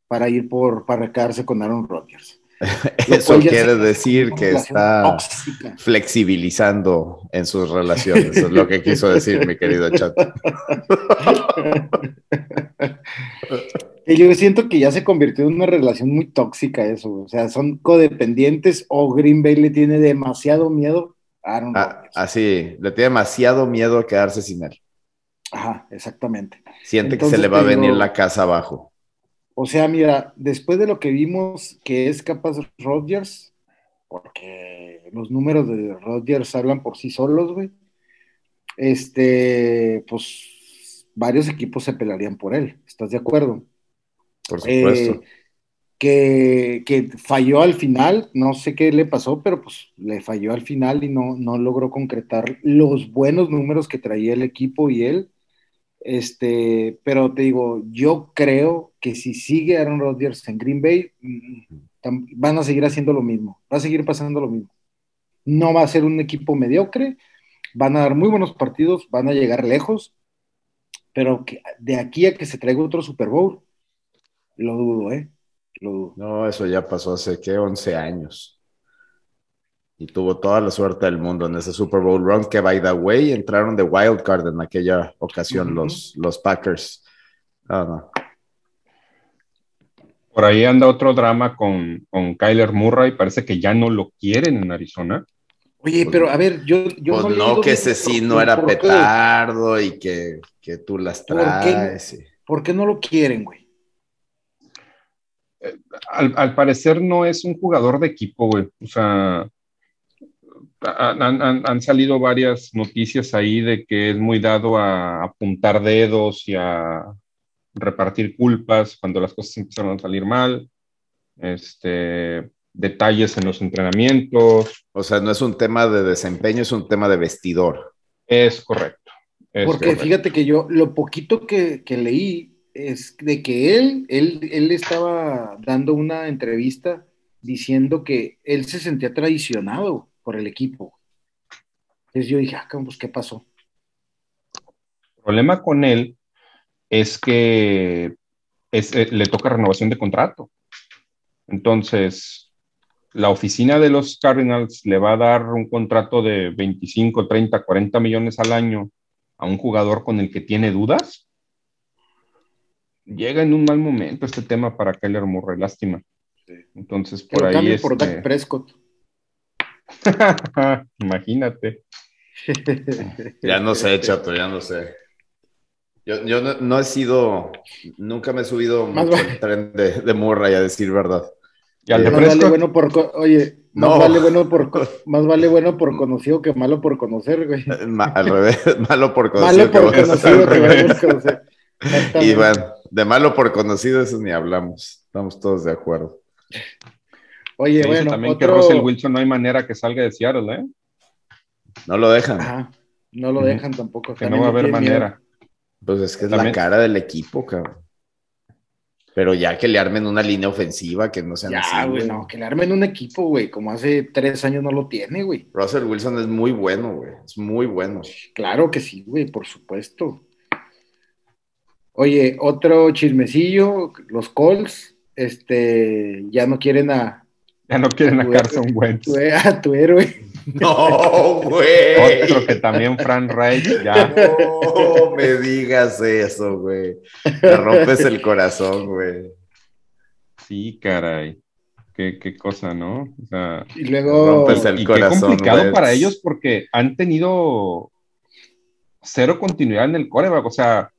para ir por, para quedarse con Aaron Rodgers. <laughs> Eso quiere decir que está flexibilizando en sus relaciones, es lo que quiso decir mi querido chat. <laughs> Yo siento que ya se convirtió en una relación muy tóxica eso, o sea, son codependientes o Green Bay le tiene demasiado miedo a Aaron ah, Así, le tiene demasiado miedo a quedarse sin él. Ajá, exactamente. Siente que se le va a venir la casa abajo. O sea, mira, después de lo que vimos que es capaz Rodgers, porque los números de Rodgers hablan por sí solos, güey, este, pues varios equipos se pelarían por él, ¿estás de acuerdo? Por supuesto. Eh, que, que, falló al final, no sé qué le pasó, pero pues le falló al final y no, no logró concretar los buenos números que traía el equipo y él Este, pero te digo, yo creo que si sigue Aaron Rodgers en Green Bay, mm, van a seguir haciendo lo mismo, va a seguir pasando lo mismo. No va a ser un equipo mediocre, van a dar muy buenos partidos, van a llegar lejos, pero que de aquí a que se traiga otro Super Bowl, lo dudo, ¿eh? Lo dudo. No, eso ya pasó hace, ¿qué? 11 años. Y tuvo toda la suerte del mundo en ese Super Bowl run, que by the way, entraron de wild card en aquella ocasión los, los Packers. Ah, Por ahí anda otro drama con, con Kyler Murray, parece que ya no lo quieren en Arizona. Oye, pero a ver, yo, yo pues no, que ese sí no era petardo y que, que, tú las traes. ¿Por qué, no lo quieren, güey? Al, parecer no es un jugador de equipo, güey. O sea, han, han, salido varias noticias ahí de que es muy dado a apuntar dedos y a repartir culpas cuando las cosas empezaron a salir mal. Este, detalles en los entrenamientos. O sea, no es un tema de desempeño, es un tema de vestidor. Es correcto. Porque fíjate que yo, lo poquito que, leí es de que él, él, él estaba dando una entrevista diciendo que él se sentía traicionado por el equipo. Entonces yo dije, ah, pues, ¿qué pasó? El problema con él es que eh, le toca renovación de contrato. Entonces, la oficina de los Cardinals le va a dar un contrato de 25, 30, 40 millones al año a un jugador con el que tiene dudas, llega en un mal momento este tema para Kyler Murray, lástima. Entonces, por ahí. es. por Dak Prescott. <laughs> Imagínate. <laughs> ya no sé, chato, ya no sé. Yo, no, he sido, nunca me he subido mucho al tren de, de Murray, a decir verdad. Y al más vale bueno por, oye, más vale bueno por, más vale bueno por conocido que malo por conocer, güey. al revés, <laughs> malo por conocido. Malo por que conocido que conocer. Y bueno, de malo por conocido eso ni hablamos. Estamos todos de acuerdo. Oye, bueno, también que Russell Wilson no hay manera que salga de Seattle, ¿eh? No lo dejan. no lo dejan tampoco. Que no va a haber manera. Pues es que es la cara del equipo, cabrón. Pero ya que le armen una línea ofensiva, que no sean ya, así. güey, no, que le armen un equipo, güey, como hace tres años no lo tiene, güey. Russell Wilson es muy bueno, güey, es muy bueno. Claro que sí, güey, por supuesto. Oye, otro chismecillo, los Colts, este, ya no quieren a... Ya no quieren a, Carson Wentz. <laughs> a tu héroe. No, güey. Otro que también Frank Reich ya. <laughs> No me digas eso, güey. Me rompes el corazón, güey. Sí, caray. Qué, qué cosa, ¿no? O sea, y luego rompes el corazón. Qué complicado para ellos porque han tenido cero continuidad en el coreback. O sea,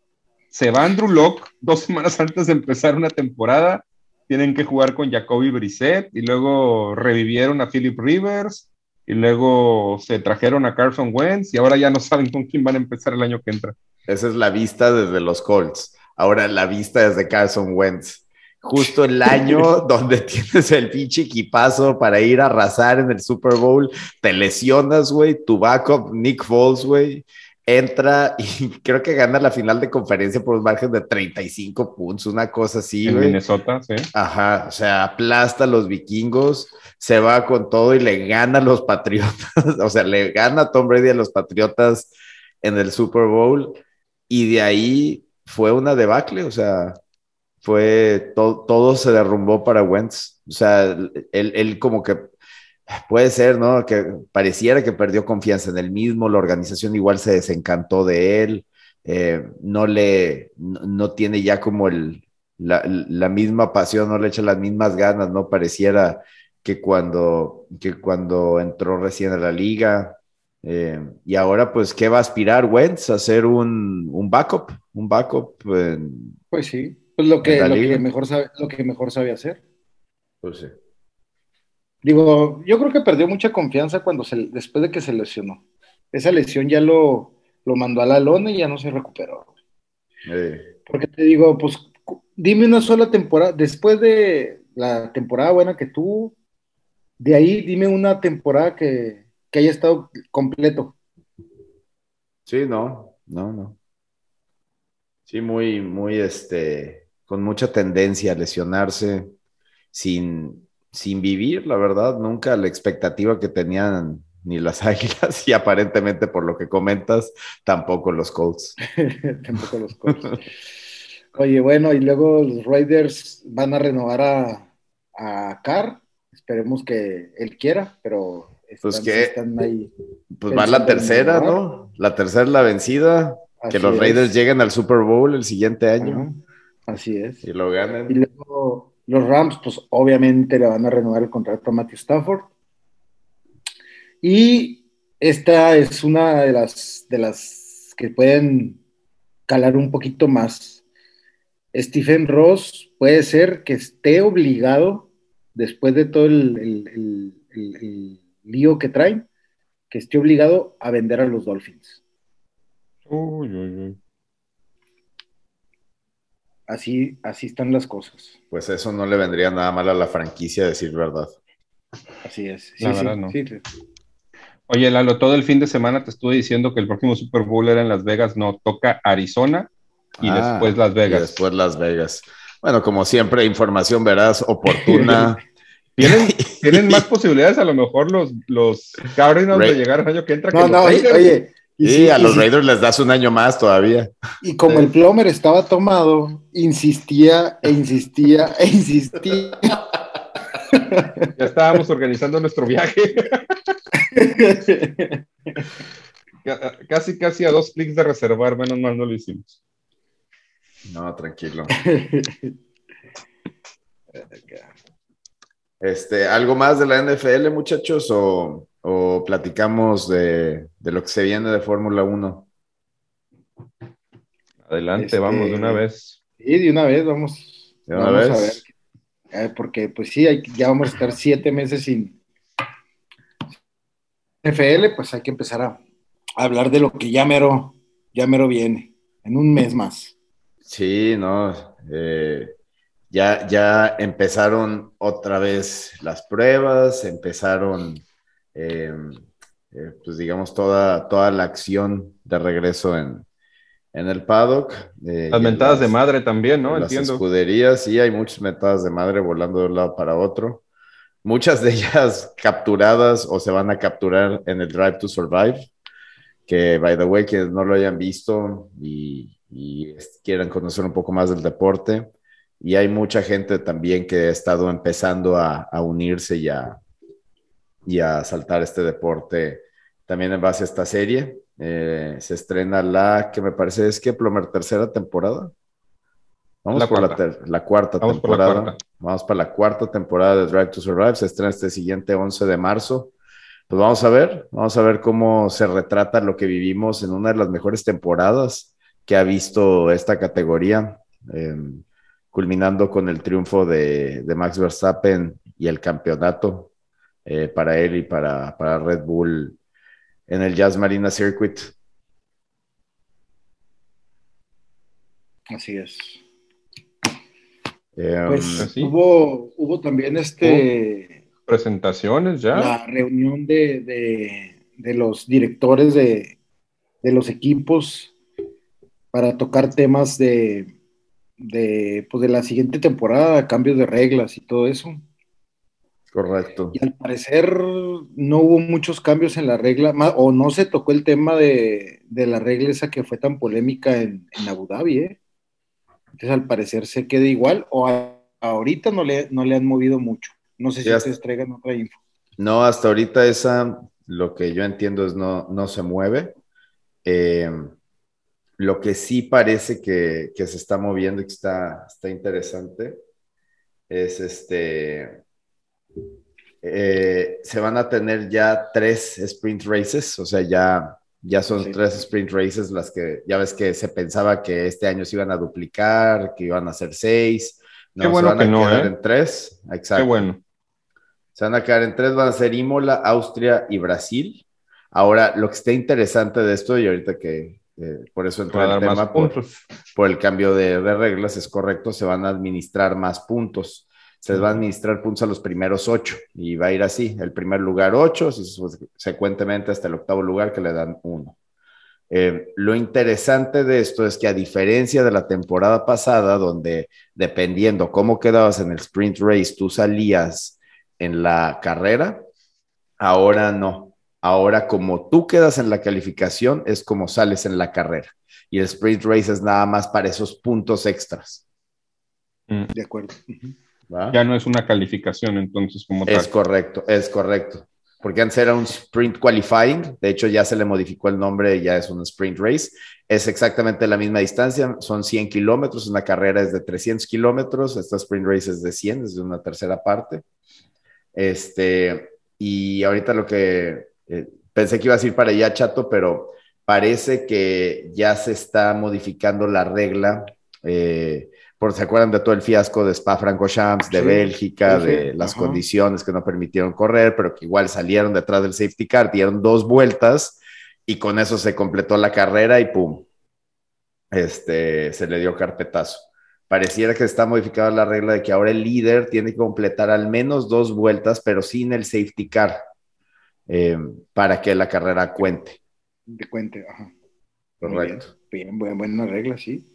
se va Andrew Locke dos semanas antes de empezar una temporada. Tienen que jugar con Jacoby Brissett y luego revivieron a Philip Rivers y luego se trajeron a Carson Wentz y ahora ya no saben con quién van a empezar el año que entra. Esa es la vista desde los Colts. Ahora la vista desde Carson Wentz. Justo el año <laughs> donde tienes el pinche equipazo para ir a arrasar en el Super Bowl, te lesionas, güey, tu backup, Nick Foles, güey, entra <laughs> y creo que gana la final de conferencia por un margen de 35 puntos, una cosa así, En Minnesota, sí. Ajá, o sea, aplasta a los vikingos, se va con todo y le gana a los Patriotas, <laughs> o sea, le gana a Tom Brady a los Patriotas en el Super Bowl y de ahí fue una debacle, o sea, fue todo se derrumbó para Wentz, o sea, él, él como que Puede ser, ¿no? Que pareciera que perdió confianza en él mismo, la organización igual se desencantó de él, eh, no le, no, tiene ya como el, la, misma pasión, no le echa las mismas ganas, ¿no? Pareciera que cuando, que cuando entró recién a la liga. Eh, y ahora, pues, ¿qué va a aspirar Wentz? ¿A hacer un, un backup? ¿Un backup? pues sí, pues lo que, lo que, mejor sabe, lo que mejor sabe hacer. Pues sí. Digo, yo creo que perdió mucha confianza cuando se, después de que se lesionó. Esa lesión ya lo, lo mandó a la lona y ya no se recuperó. Porque te digo, pues dime una sola temporada, después de la temporada buena que tuvo, de ahí dime una temporada que, que haya estado completo. Sí, no, no, no. Sí, muy, muy, este, con mucha tendencia a lesionarse, sin, sin vivir, la verdad, nunca la expectativa que tenían ni las <laughs> Águilas y aparentemente por lo que comentas, tampoco los Colts. <laughs> tampoco los Colts. Oye, bueno, y luego los Raiders van a renovar a, a Carr. Esperemos que él quiera, pero pues que, Pues va la tercera, ¿no? La tercera es la vencida. que los Raiders lleguen al Super Bowl el siguiente año. Así es. Y lo ganen. Y luego los Rams, pues obviamente le van a renovar el contrato a Matthew Stafford. Y esta es una de las, de las que pueden calar un poquito más. Stephen Ross puede ser que esté obligado, después de todo el, lío que traen, que esté obligado a vender a los Dolphins. Así, así están las cosas. Pues eso no le vendría nada mal a la franquicia, decir verdad. Así es. Sí, Oye, Lalo, todo el fin de semana te estuve diciendo que el próximo Super Bowl era en Las Vegas, no, toca Arizona y ah, después Las Vegas. después Las Vegas. Bueno, como siempre, información veraz, oportuna. <laughs> ¿Tienen, <laughs> ¿Tienen, más posibilidades a lo mejor los, los Cardinals de llegar al año que entra. No, no, oye. Y a los Raiders les das un año más todavía. Y como el plomer estaba tomado, insistía e insistía e insistía. Ya estábamos organizando nuestro viaje. <laughs> casi, casi a dos clics de reservar, menos mal no lo hicimos. No, tranquilo. <laughs> Este, ¿algo más de la NFL, muchachos? ¿O, platicamos de, lo que se viene de Fórmula 1? Adelante, vamos de una este, vez. Sí, de una vez, vamos. ¿De una vez? a ver eh, porque pues sí, ya vamos a estar siete meses sin FL, pues hay que empezar a, hablar de lo que ya mero, ya mero viene, en un mes más. Sí, no, eh, ya, ya empezaron otra vez las pruebas, empezaron, em, eh, pues digamos, toda, toda la acción de regreso en, en el paddock. Eh, las mentadas de madre también, ¿no? Las escuderías, sí, hay muchas mentadas de madre volando de un lado para otro. Muchas de ellas <laughs> capturadas o se van a capturar en el Drive to Survive, que, by the way, quienes no lo hayan visto y, quieran conocer un poco más del deporte, y hay mucha gente también que ha estado empezando a, unirse y a, y a saltar este deporte también en base a esta serie. Eh, se estrena la que me parece es que Plomer tercera temporada. Vamos por la, cuarta temporada. Vamos para la cuarta temporada de Drive to Survive. Se estrena este siguiente 11 de marzo. Pues vamos a ver, vamos a ver cómo se retrata lo que vivimos en una de las mejores temporadas que ha visto esta categoría, em, culminando con el triunfo de, Max Verstappen y el campeonato eh, para él y para, para Red Bull en el Jazz Marina Circuit. Así es. Em, pues hubo, hubo también este... Presentaciones ya. La reunión de, los directores de, los equipos para tocar temas de, de, pues de la siguiente temporada, cambios de reglas y todo eso. Correcto. Y al parecer no hubo muchos cambios en la regla, o no se tocó el tema de, la regla esa que fue tan polémica en, Abu Dhabi, ¿eh? Entonces al parecer se queda igual, o ahorita no le, no le han movido mucho. No sé si ustedes traigan otra info. No, hasta ahorita esa, lo que yo entiendo es no, no se mueve. Eh, lo que sí parece que, que, se está moviendo y que está, está interesante es este eh, se van a tener ya tres sprint races, o sea, ya, ya son tres sprint races las que ya ves que se pensaba que este año se iban a duplicar, que iban a ser seis. No, Qué bueno se van a quedar ¿eh? en tres. Exacto. Qué bueno. Se van a quedar en tres, van a ser Imola, Austria y Brasil. Ahora, lo que está interesante de esto, y ahorita que eh, por eso entró el tema, por, por, el cambio de, de, reglas, es correcto, se van a administrar más puntos se les va a administrar puntos a los primeros ocho y va a ir así, el primer lugar ocho, secuentemente hasta el octavo lugar que le dan uno. Eh, lo interesante de esto es que a diferencia de la temporada pasada, donde dependiendo cómo quedabas en el sprint race, tú salías en la carrera, ahora no. Ahora como tú quedas en la calificación es como sales en la carrera. Y el sprint race es nada más para esos puntos extras. Mm. De acuerdo. Ya no es una calificación entonces como Es correcto, es correcto porque antes era un sprint qualifying, de hecho ya se le modificó el nombre, ya es un sprint race, es exactamente la misma distancia, son 100 kilómetros, una carrera es de 300 kilómetros, esta sprint race es de 100, es de una tercera parte. Este, y ahorita lo que eh, pensé que iba a ir para allá, chato, pero parece que ya se está modificando la regla. Eh, se acuerdan de todo el fiasco de Spa Francorchamps, de Bélgica, de las condiciones que no permitieron correr, pero que igual salieron detrás del safety car, dieron dos vueltas y con eso se completó la carrera y pum, este, se le dio carpetazo. Pareciera que está modificada la regla de que ahora el líder tiene que completar al menos dos vueltas, pero sin el safety car, eh, para que la carrera cuente. De cuente, ajá. Correcto. Bien, bien, buena regla, sí.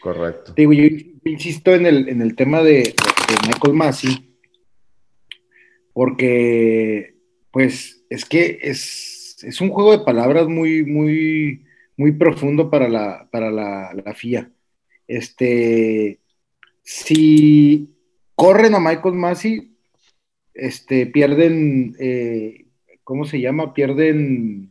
Correcto. Digo, yo insisto en el, en el tema de, Michael Massey, porque, pues, es que es, un juego de palabras muy, muy, muy profundo para la, para la, FIA. Este, si corren a Michael Massey, este, pierden, eh, ¿cómo se llama? Pierden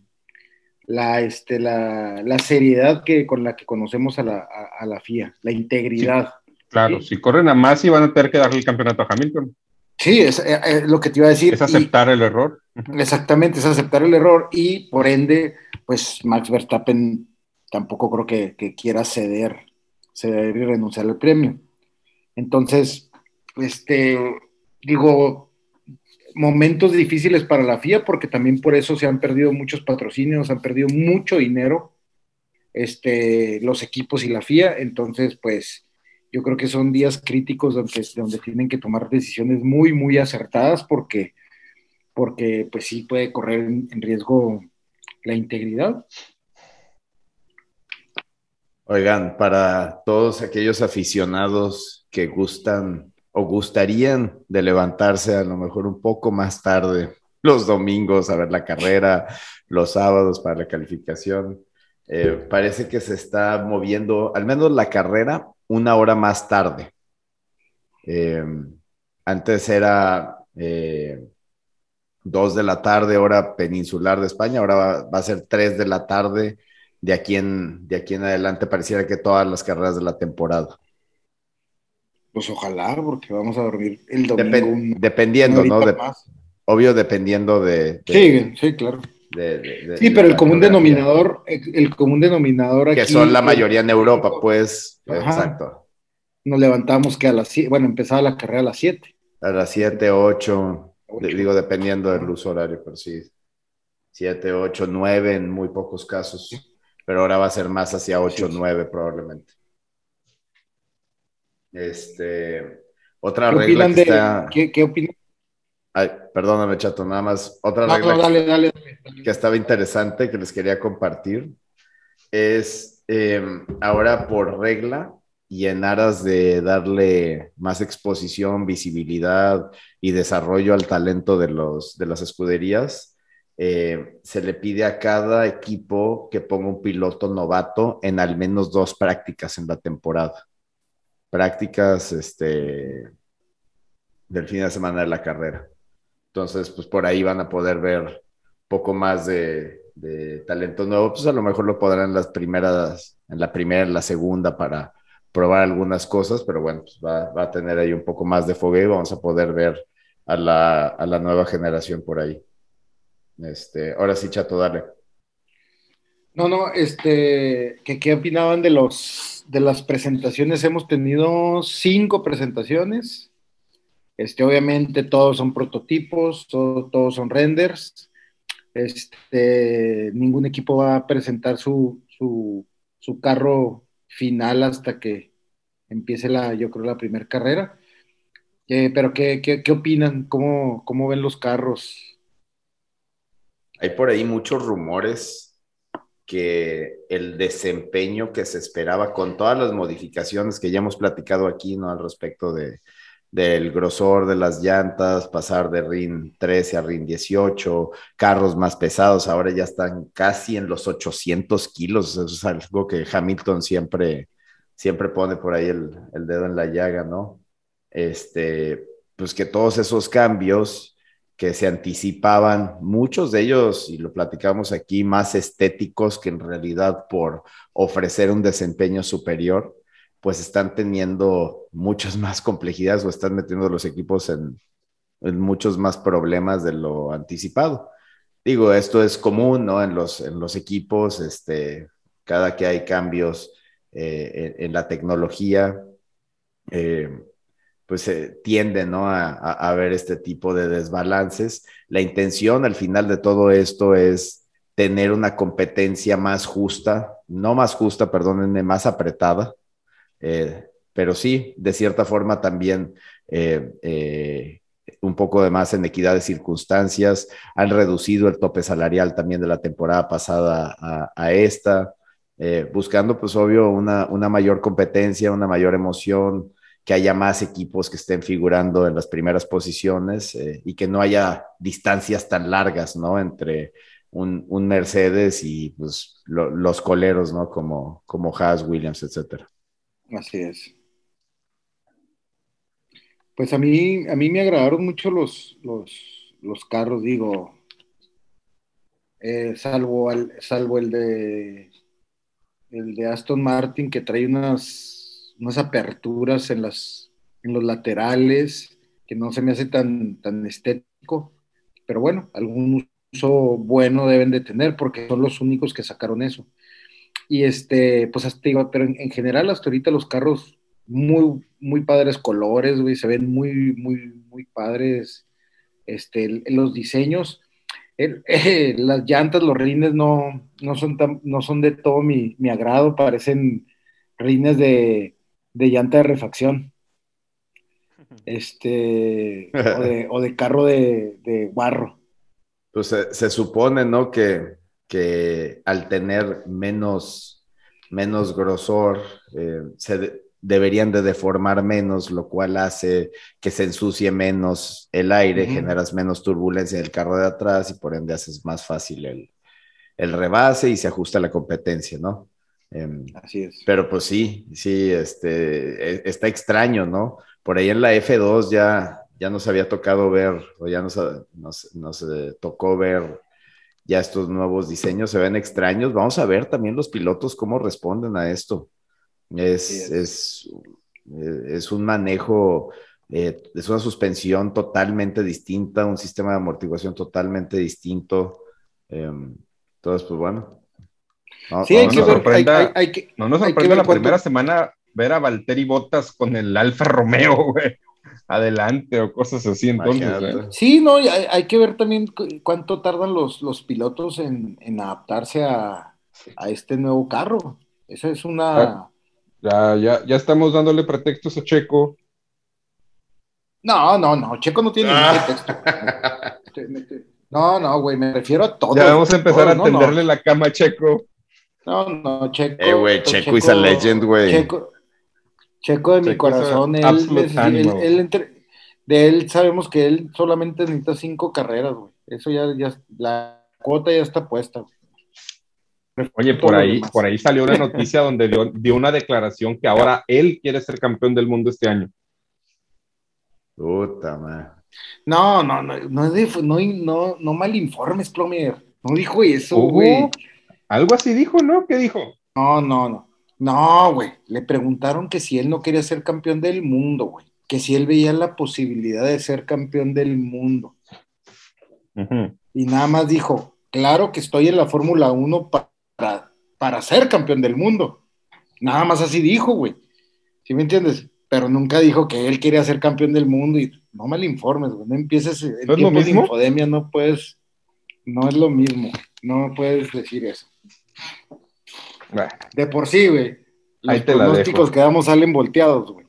la, este, la, la, seriedad que, con la que conocemos a la, a, la FIA, la integridad. claro, si corren a más y van a tener que darle el campeonato a Hamilton. Sí, es, eh, eh, lo que te iba a decir. Es aceptar el error. Exactamente, es aceptar el error y por ende, pues Max Verstappen tampoco creo que, que quiera ceder, ceder y renunciar al premio. Entonces, este, digo, momentos difíciles para la FIA, porque también por eso se han perdido muchos patrocinios, han perdido mucho dinero este, los equipos y la FIA. Entonces, pues yo creo que son días críticos donde, donde tienen que tomar decisiones muy, muy acertadas porque, porque pues sí puede correr en, en riesgo la integridad. Oigan, para todos aquellos aficionados que gustan o gustarían de levantarse a lo mejor un poco más tarde los domingos a ver la carrera, los sábados para la calificación. Eh, parece que se está moviendo, al menos la carrera, una hora más tarde. Eh, antes era eh, dos de la tarde, hora peninsular de España, ahora va, va, a ser tres de la tarde. De aquí, en, de aquí en adelante pareciera que todas las carreras de la temporada. Pues ojalá, porque vamos a dormir el domingo. dependiendo, ¿no? obvio, dependiendo de. sí, sí, claro. sí, pero el común denominador, el, común denominador aquí. Que son la mayoría en Europa, pues. Exacto. Nos levantamos que a las bueno, empezaba la carrera a las 7. A las 7, 8, digo, dependiendo del uso horario, pero sí. 7, 8, 9 en muy pocos casos. Pero ahora va a ser más hacia 8, 9 probablemente. Este, otra regla que está... ¿Qué, opinan? Ay, perdóname, chato, nada más. Otra regla que, estaba interesante que les quería compartir es em, ahora por regla y en aras de darle más exposición, visibilidad y desarrollo al talento de, los, de las escuderías, eh, se le pide a cada equipo que ponga un piloto novato en al menos dos prácticas en la temporada prácticas este, del fin de semana de la carrera. Entonces, pues por ahí van a poder ver poco más de, talento nuevo. Pues a lo mejor lo podrán en las primeras, en la primera, en la segunda para probar algunas cosas, pero bueno, pues va, a tener ahí un poco más de fogueo y vamos a poder ver a la, a la nueva generación por ahí. Este, ahora sí, Chato, dale. No, no, este, ¿qué, qué opinaban de los de las presentaciones? Hemos tenido cinco presentaciones. Este, obviamente todos son prototipos, todos son renders. Este, ningún equipo va a presentar su, su, su carro final hasta que empiece la, yo creo, la primera carrera. Eh, pero ¿qué, qué, qué opinan? ¿Cómo, ¿Cómo ven los carros? Hay por ahí muchos rumores que el desempeño que se esperaba con todas las modificaciones que ya hemos platicado aquí, ¿no? Al respecto de, del grosor de las llantas, pasar de RIN 13 a RIN 18, carros más pesados, ahora ya están casi en los 800 kilos, eso es algo que Hamilton siempre, siempre pone por ahí el, el dedo en la llaga, ¿no? Este, pues que todos esos cambios que se anticipaban, muchos de ellos, y lo platicamos aquí, más estéticos que en realidad por ofrecer un desempeño superior, pues están teniendo muchas <laughs> más complejidades o están metiendo los equipos en, muchos más problemas de lo anticipado. Digo, esto es común, ¿no? En los, en los equipos, este, cada que hay cambios eh, en, la tecnología, eh, pues eh, tiende, ¿no? A, a, ver este tipo de desbalances. La intención al final de todo esto es tener una competencia más justa, no más justa, perdónenme, más apretada, eh, pero sí, de cierta forma también eh, un poco de más en equidad de circunstancias. Han reducido el tope salarial también de la temporada pasada a, esta, buscando pues obvio una, una, mayor competencia, una mayor emoción, que haya más equipos que estén figurando en las primeras posiciones y que no haya distancias tan largas, ¿no? Entre un, un Mercedes y pues los coleros, ¿no? Como, como Haas, Williams, etcétera. Así es. Pues a mí, a mí me agradaron mucho los, los, carros, digo, eh, salvo, salvo el de el de Aston Martin que trae unas, unas aperturas en las en los laterales que no se me hace tan, tan estético, pero bueno, algún uso bueno deben de tener porque son los únicos que sacaron eso. Y este, pues hasta digo, pero en, general hasta ahorita los carros muy, muy padres colores, güey, se ven muy, muy, muy padres este, los diseños. <laughs> las llantas, los rines no, no, son no son de todo mi, agrado, parecen rines de, llanta de refacción. <laughs> Este, <laughs> o de, carro de, de guarro. Pues se supone, ¿no? Que que al tener menos, menos grosor, eh, se deberían de deformar menos, lo cual hace que se ensucie menos el aire, generas menos turbulencia en el carro de atrás y por ende haces más fácil el, el rebase y se ajusta la competencia, ¿no? Em, Así es. Pero pues sí, sí, este, e, está extraño, ¿no? Por ahí en la F2 ya, ya nos había tocado ver, o ya nos, nos, nos tocó ver ya estos nuevos diseños se ven extraños. Vamos a ver también los pilotos cómo responden a esto. Es, es. es, un manejo, eh, es una suspensión totalmente distinta, un sistema de amortiguación totalmente distinto. Em, entonces, pues bueno. No, sí, hay que ver, hay, que, no nos sorprende la primera semana ver a Valtteri Bottas con el Alfa Romeo, <laughs> güey adelante o cosas así. Entonces, ¿eh? Sí, no, hay, que ver también cuánto tardan los, los pilotos en, adaptarse a, este nuevo carro. Esa es una. Ya, ya, ya estamos dándole pretextos a Checo. No, no, no, Checo no tiene ningún ah. pretexto. No, no, güey, me refiero a todo. Ya vamos a empezar a tenderle la cama a Checo. No, no, Checo. Eh, güey, Checo, is a legend, güey. Checo, Checo de mi corazón, él, de él sabemos que él solamente necesita cinco carreras, güey. Eso ya, ya, la cuota ya está puesta. Oye, por ahí, por ahí salió una noticia donde dio, una declaración que ahora él quiere ser campeón del mundo este año. Puta madre. No, no, no, no, no, no, no mal informes, Plomier. No dijo eso, güey. Algo así dijo, ¿no? ¿Qué dijo? No, no, no. No, güey, le preguntaron que si él no quería ser campeón del mundo, güey, que si él veía la posibilidad de ser campeón del mundo. Y nada más dijo, claro que estoy en la Fórmula 1 para, para ser campeón del mundo. Nada más así dijo, güey. ¿Sí me entiendes? Pero nunca dijo que él quería ser campeón del mundo y no me informes, güey. No empieces en ¿No tiempos de infodemia, no puedes, no es lo mismo. No puedes decir eso. De por sí, güey. Los pronósticos que damos salen volteados, güey.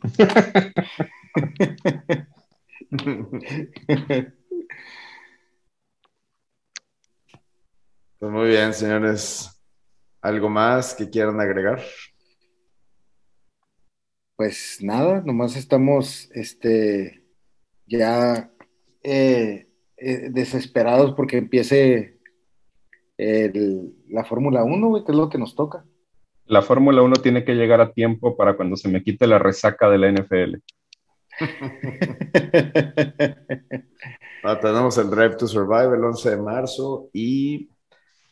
Pues muy bien, señores. ¿Algo más que quieran agregar? Pues nada, nomás estamos este, ya eh, eh, desesperados porque empiece la Fórmula 1, que es lo que nos toca. La Fórmula 1 tiene que llegar a tiempo para cuando se me quite la resaca de la NFL. <laughs> Ah, tenemos el Drive to Survive el 11 de marzo y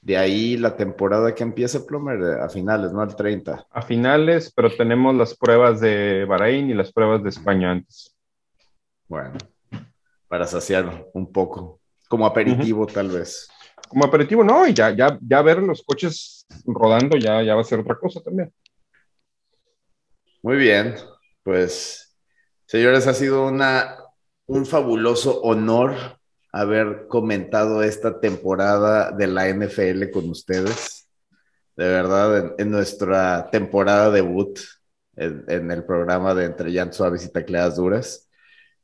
de ahí la temporada que empieza Plummer a finales, ¿no? Al 30. A finales, pero tenemos las pruebas de Bahrein y las pruebas de España antes. Bueno, para saciar un poco, como aperitivo tal vez. Como aperitivo, no, y ya, ya, ya ver los coches rodando ya, ya va a ser otra cosa también. Muy bien, pues señores, ha sido una, un fabuloso honor haber comentado esta temporada de la NFL con ustedes. De verdad, en, nuestra temporada debut en, en, el programa de Entre Llantos Suaves y Tacleadas Duras.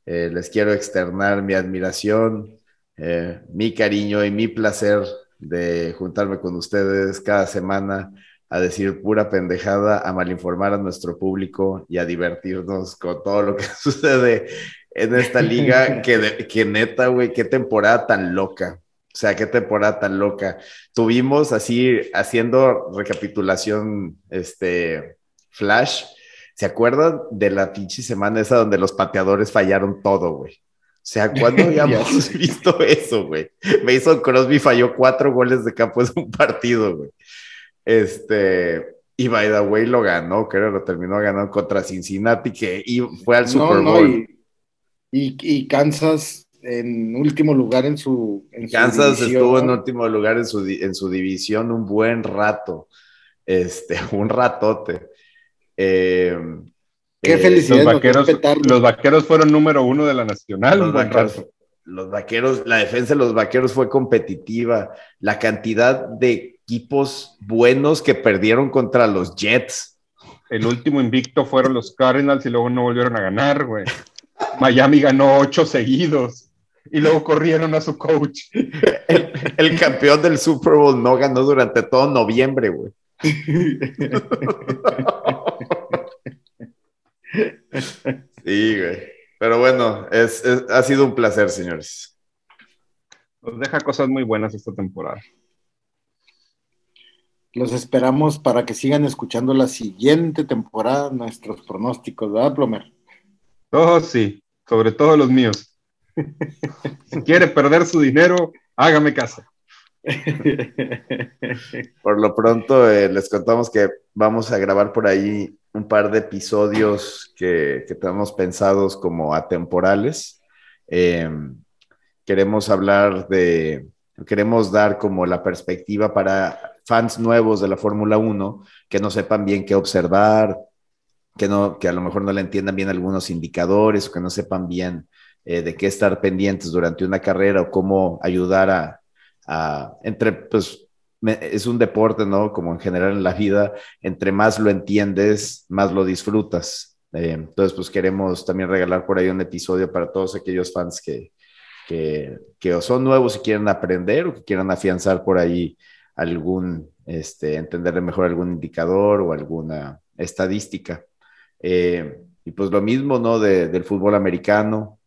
Eh, les quiero externar mi admiración, eh, mi cariño y mi placer de juntarme con ustedes cada semana a decir pura pendejada, a malinformar a nuestro público y a divertirnos con todo lo que <laughs> sucede en esta liga que, que neta, güey, qué temporada tan loca. O sea, qué temporada tan loca. Tuvimos así, haciendo recapitulación, este, flash. ¿Se acuerdan de la pinche semana esa donde los pateadores fallaron todo, güey? O sea, ¿cuándo <laughs> habíamos <laughs> visto eso, güey? Mason Crosby falló cuatro goles de campo en un partido, güey. Este, y by the way lo ganó, creo, lo terminó ganando contra Cincinnati, que fue al Super Bowl y, Kansas en último lugar en su. En Kansas estuvo en último lugar en su, en su división un buen rato, este, <laughs> un ratote. Eh, Qué eh, felicidad. Los vaqueros, los vaqueros fueron número uno de la nacional. Los vaqueros, los vaqueros, la defensa de los vaqueros fue competitiva. La cantidad de equipos buenos que perdieron contra los Jets. El último invicto fueron los Cardinals y luego no volvieron a ganar, güey. Miami ganó ocho seguidos y luego corrieron a su coach. El, campeón del Super Bowl no ganó durante todo noviembre, güey. <laughs> Sí, güey. Pero bueno, es, ha sido un placer, señores. Nos deja cosas muy buenas esta temporada. Los esperamos para que sigan escuchando la siguiente temporada nuestros pronósticos, ¿verdad, Plomer? Oh, sí, sobre todo los míos. <laughs> si quiere perder su dinero, hágame casa. <laughs> Por lo pronto, eh, les contamos que vamos a grabar por ahí un par de episodios que, tenemos pensados como atemporales. Em, queremos hablar de, queremos dar como la perspectiva para fans nuevos de la Fórmula 1 que no sepan bien qué observar, que, no, que a lo mejor no le entiendan bien algunos indicadores que no sepan bien eh, de qué estar pendientes durante una carrera o cómo ayudar a, a entre, pues es un deporte, ¿no? Como en general en la vida, entre más lo entiendes, más lo disfrutas. Eh, entonces, pues queremos también regalar por ahí un episodio para todos aquellos fans que, que, que son nuevos y quieren aprender o que quieran afianzar por ahí algún, este, mejor algún indicador o alguna estadística. Eh, y pues lo mismo, ¿no? del fútbol americano.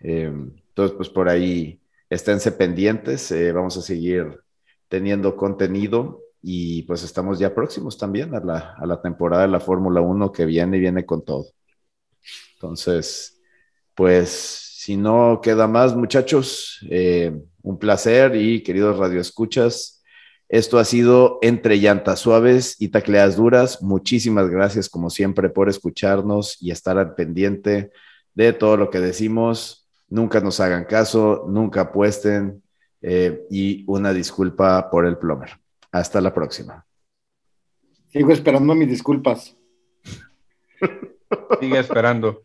Eh, entonces, pues por ahí esténse pendientes. Eh, vamos a seguir teniendo contenido y pues estamos ya próximos también a la, a la temporada de la Fórmula 1 que viene y viene con todo. Entonces, pues si no queda más, muchachos, un placer y queridos radioescuchas. Esto ha sido Entre Llantas Suaves y Tacleas Duras. Muchísimas gracias, como siempre, por escucharnos y estar al pendiente de todo lo que decimos. Nunca nos hagan caso, nunca apuesten eh, y una disculpa por el plomer. Hasta la próxima. Sigo esperando mis disculpas. Sigue esperando.